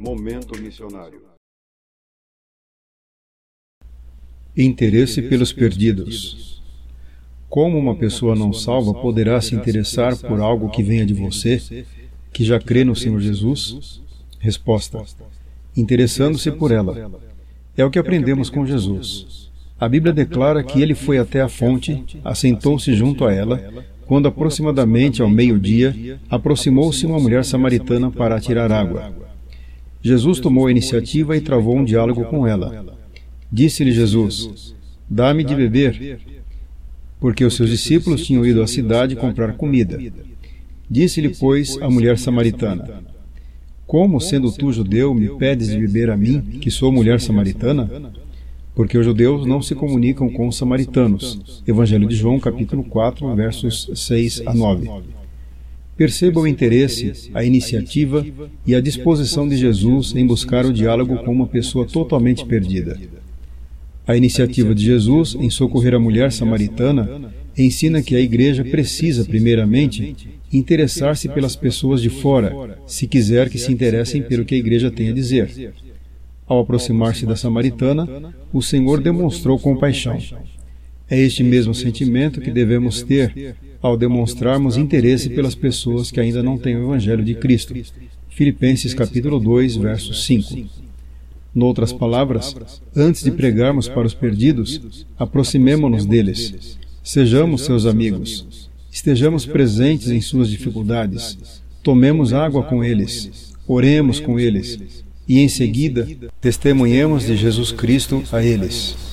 Momento Missionário. Interesse pelos perdidos. Como uma pessoa não salva poderá se interessar por algo que venha de você, que já crê no Senhor Jesus? Resposta: Interessando-se por ela. É o que aprendemos com Jesus. A Bíblia declara que ele foi até a fonte, assentou-se junto a ela, quando aproximadamente ao meio-dia, aproximou-se uma mulher samaritana para tirar água. Jesus tomou a iniciativa e travou um diálogo com ela. Disse-lhe Jesus: Dá-me de beber, porque os seus discípulos tinham ido à cidade comprar comida. Disse-lhe, pois, a mulher samaritana: Como, sendo tu judeu, me pedes de beber a mim, que sou mulher samaritana? porque os judeus não se comunicam com os samaritanos. Evangelho de João, capítulo 4, versos 6 a 9. Perceba o interesse, a iniciativa e a disposição de Jesus em buscar o diálogo com uma pessoa totalmente perdida. A iniciativa de Jesus em socorrer a mulher samaritana ensina que a igreja precisa, primeiramente, interessar-se pelas pessoas de fora, se quiser que se interessem pelo que a igreja tem a dizer. Ao aproximar-se da samaritana, o Senhor demonstrou compaixão. É este mesmo sentimento que devemos ter ao demonstrarmos interesse pelas pessoas que ainda não têm o Evangelho de Cristo. Filipenses capítulo 2, verso 5. Noutras palavras, antes de pregarmos para os perdidos, aproximemo-nos deles. Sejamos seus amigos. Estejamos presentes em suas dificuldades. Tomemos água com eles. Oremos com eles e em seguida testemunhemos de Jesus Cristo a eles.